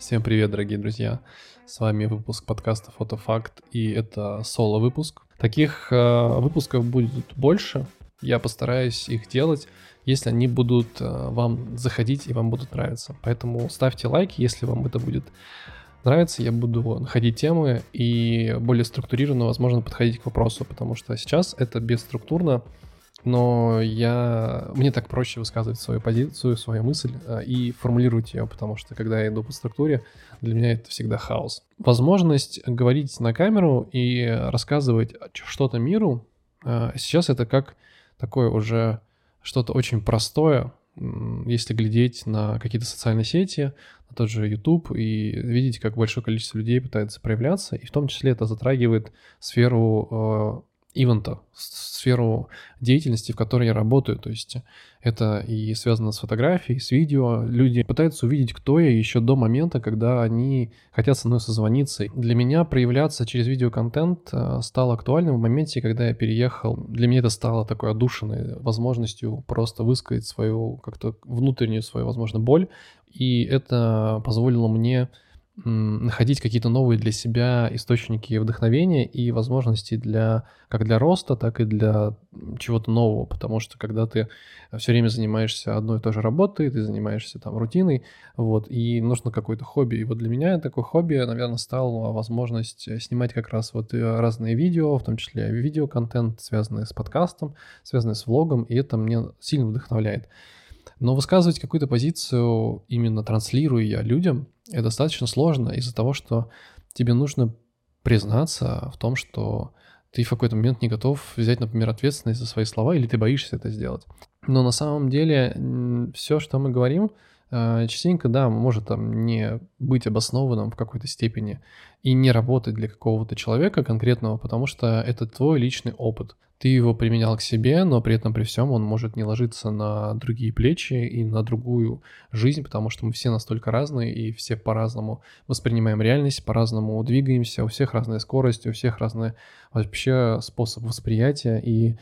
Всем привет, дорогие друзья! С вами выпуск подкаста «Фотофакт», и это соло-выпуск. Таких э, выпусков будет больше, я постараюсь их делать, если они будут э, вам заходить и вам будут нравиться. Поэтому ставьте лайки, если вам это будет нравиться, я буду находить темы и более структурированно, возможно, подходить к вопросу, потому что сейчас это бесструктурно, но я, мне так проще высказывать свою позицию, свою мысль э, и формулировать ее, потому что когда я иду по структуре, для меня это всегда хаос. Возможность говорить на камеру и рассказывать что-то миру, э, сейчас это как такое уже что-то очень простое, если глядеть на какие-то социальные сети, на тот же YouTube и видеть, как большое количество людей пытается проявляться, и в том числе это затрагивает сферу э, ивента, сферу деятельности, в которой я работаю. То есть это и связано с фотографией, с видео. Люди пытаются увидеть, кто я еще до момента, когда они хотят со мной созвониться. Для меня проявляться через видеоконтент э, стало актуальным в моменте, когда я переехал. Для меня это стало такой одушенной возможностью просто высказать свою как-то внутреннюю свою, возможно, боль. И это позволило мне находить какие-то новые для себя источники вдохновения и возможности для как для роста, так и для чего-то нового, потому что когда ты все время занимаешься одной и той же работой, ты занимаешься там рутиной, вот, и нужно какое-то хобби. И вот для меня такое хобби, наверное, стало возможность снимать как раз вот э, разные видео, в том числе видеоконтент, связанный с подкастом, связанный с влогом, и это мне сильно вдохновляет. Но высказывать какую-то позицию, именно транслируя я людям, это достаточно сложно из-за того, что тебе нужно признаться в том, что ты в какой-то момент не готов взять, например, ответственность за свои слова, или ты боишься это сделать. Но на самом деле все, что мы говорим, частенько, да, может там не быть обоснованным в какой-то степени и не работать для какого-то человека конкретного, потому что это твой личный опыт. Ты его применял к себе, но при этом при всем он может не ложиться на другие плечи и на другую жизнь, потому что мы все настолько разные и все по-разному воспринимаем реальность, по-разному двигаемся, у всех разная скорость, у всех разный вообще способ восприятия, и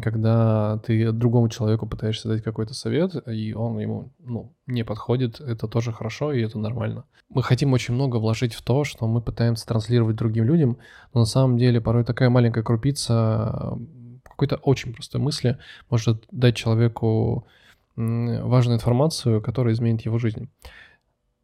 когда ты другому человеку пытаешься дать какой-то совет, и он ему ну, не подходит, это тоже хорошо, и это нормально. Мы хотим очень много вложить в то, что мы пытаемся транслировать другим людям, но на самом деле порой такая маленькая крупица какой-то очень простой мысли может дать человеку важную информацию, которая изменит его жизнь.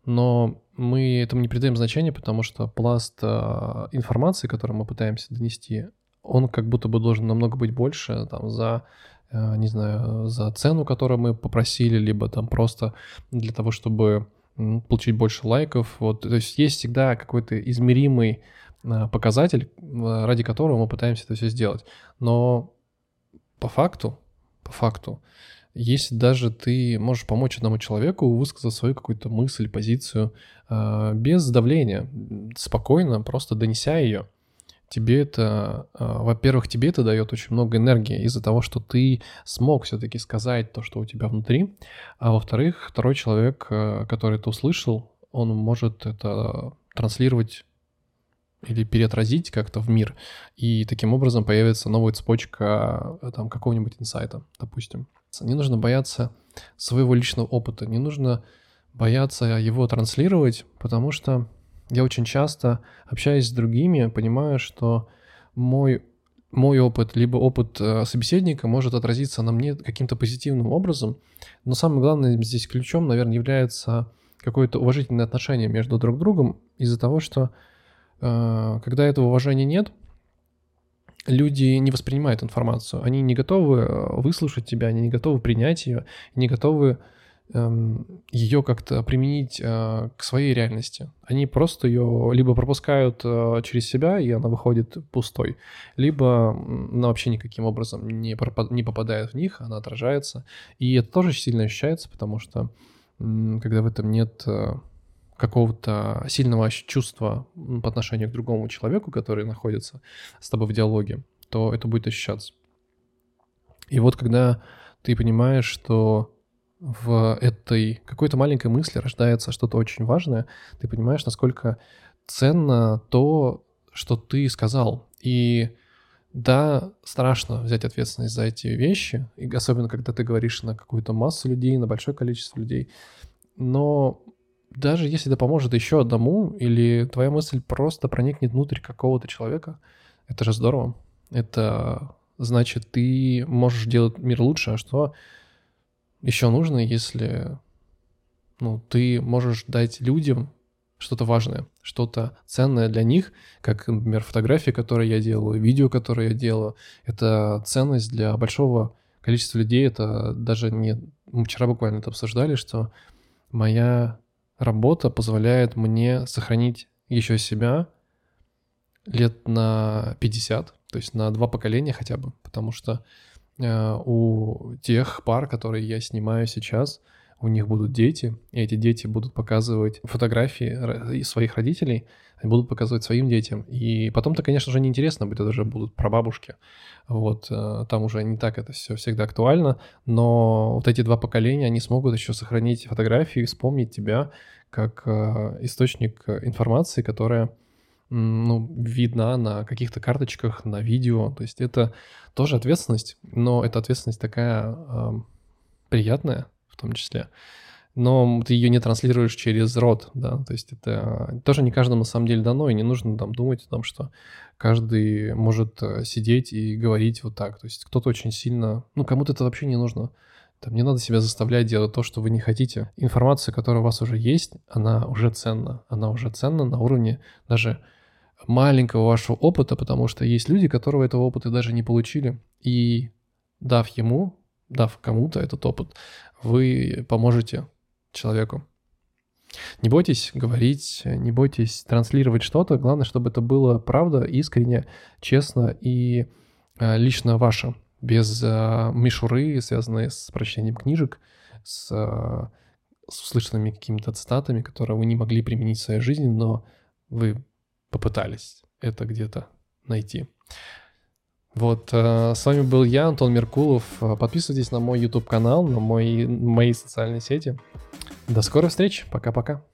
Но мы этому не придаем значения, потому что пласт а, информации, которую мы пытаемся донести, он как будто бы должен намного быть больше там, за э, не знаю, за цену, которую мы попросили, либо там просто для того, чтобы получить больше лайков. Вот, то есть есть всегда какой-то измеримый э, показатель, э, ради которого мы пытаемся это все сделать. Но по факту, по факту, если даже ты можешь помочь одному человеку высказать свою какую-то мысль, позицию без давления, спокойно, просто донеся ее, тебе это, а, во-первых, тебе это дает очень много энергии из-за того, что ты смог все-таки сказать то, что у тебя внутри, а во-вторых, второй человек, э, который это услышал, он может это транслировать или переотразить как-то в мир, и таким образом появится новая цепочка э, там какого-нибудь инсайта, допустим. Не нужно бояться своего личного опыта, не нужно бояться его транслировать, потому что я очень часто, общаясь с другими, понимаю, что мой, мой опыт, либо опыт э, собеседника может отразиться на мне каким-то позитивным образом, но самое главное здесь ключом, наверное, является какое-то уважительное отношение между друг другом из-за того, что э, когда этого уважения нет, люди не воспринимают информацию, они не готовы э, выслушать тебя, они не готовы принять ее, не готовы ее как-то применить э, к своей реальности. Они просто ее либо пропускают э, через себя, и она выходит пустой, либо она вообще никаким образом не, пропад- не попадает в них, она отражается. И это тоже сильно ощущается, потому что когда в этом нет э, какого-то сильного чувства по отношению к другому человеку, который находится с тобой в диалоге, то это будет ощущаться. И вот когда ты понимаешь, что в этой какой-то маленькой мысли рождается что-то очень важное, ты понимаешь, насколько ценно то, что ты сказал. И да, страшно взять ответственность за эти вещи, и особенно когда ты говоришь на какую-то массу людей, на большое количество людей. Но даже если это поможет еще одному, или твоя мысль просто проникнет внутрь какого-то человека, это же здорово. Это значит, ты можешь делать мир лучше, а что еще нужно, если ну, ты можешь дать людям что-то важное, что-то ценное для них, как, например, фотографии, которые я делаю, видео, которые я делаю. Это ценность для большого количества людей. Это даже не... Мы вчера буквально это обсуждали, что моя работа позволяет мне сохранить еще себя лет на 50, то есть на два поколения хотя бы, потому что у тех пар, которые я снимаю сейчас, у них будут дети, и эти дети будут показывать фотографии своих родителей, они будут показывать своим детям. И потом-то, конечно же, неинтересно будет, это уже будут прабабушки. Вот, э, там уже не так это все всегда актуально, но вот эти два поколения, они смогут еще сохранить фотографии, вспомнить тебя как э, источник информации, которая ну, видна на каких-то карточках, на видео. То есть это тоже ответственность, но эта ответственность такая э, приятная в том числе. Но ты ее не транслируешь через рот, да, то есть это тоже не каждому на самом деле дано, и не нужно там думать о том, что каждый может э, сидеть и говорить вот так. То есть кто-то очень сильно, ну, кому-то это вообще не нужно. Там не надо себя заставлять делать то, что вы не хотите. Информация, которая у вас уже есть, она уже ценна. Она уже ценна на уровне даже маленького вашего опыта, потому что есть люди, которые этого опыта даже не получили. И дав ему, дав кому-то этот опыт, вы поможете человеку. Не бойтесь говорить, не бойтесь транслировать что-то. Главное, чтобы это было правда, искренне, честно и э, лично ваше, без э, мишуры, связанной с прочтением книжек, с, э, с услышанными какими-то цитатами, которые вы не могли применить в своей жизни, но вы попытались это где-то найти. Вот, э, с вами был я, Антон Меркулов. Подписывайтесь на мой YouTube канал, на мои, мои социальные сети. До скорой встречи. Пока-пока.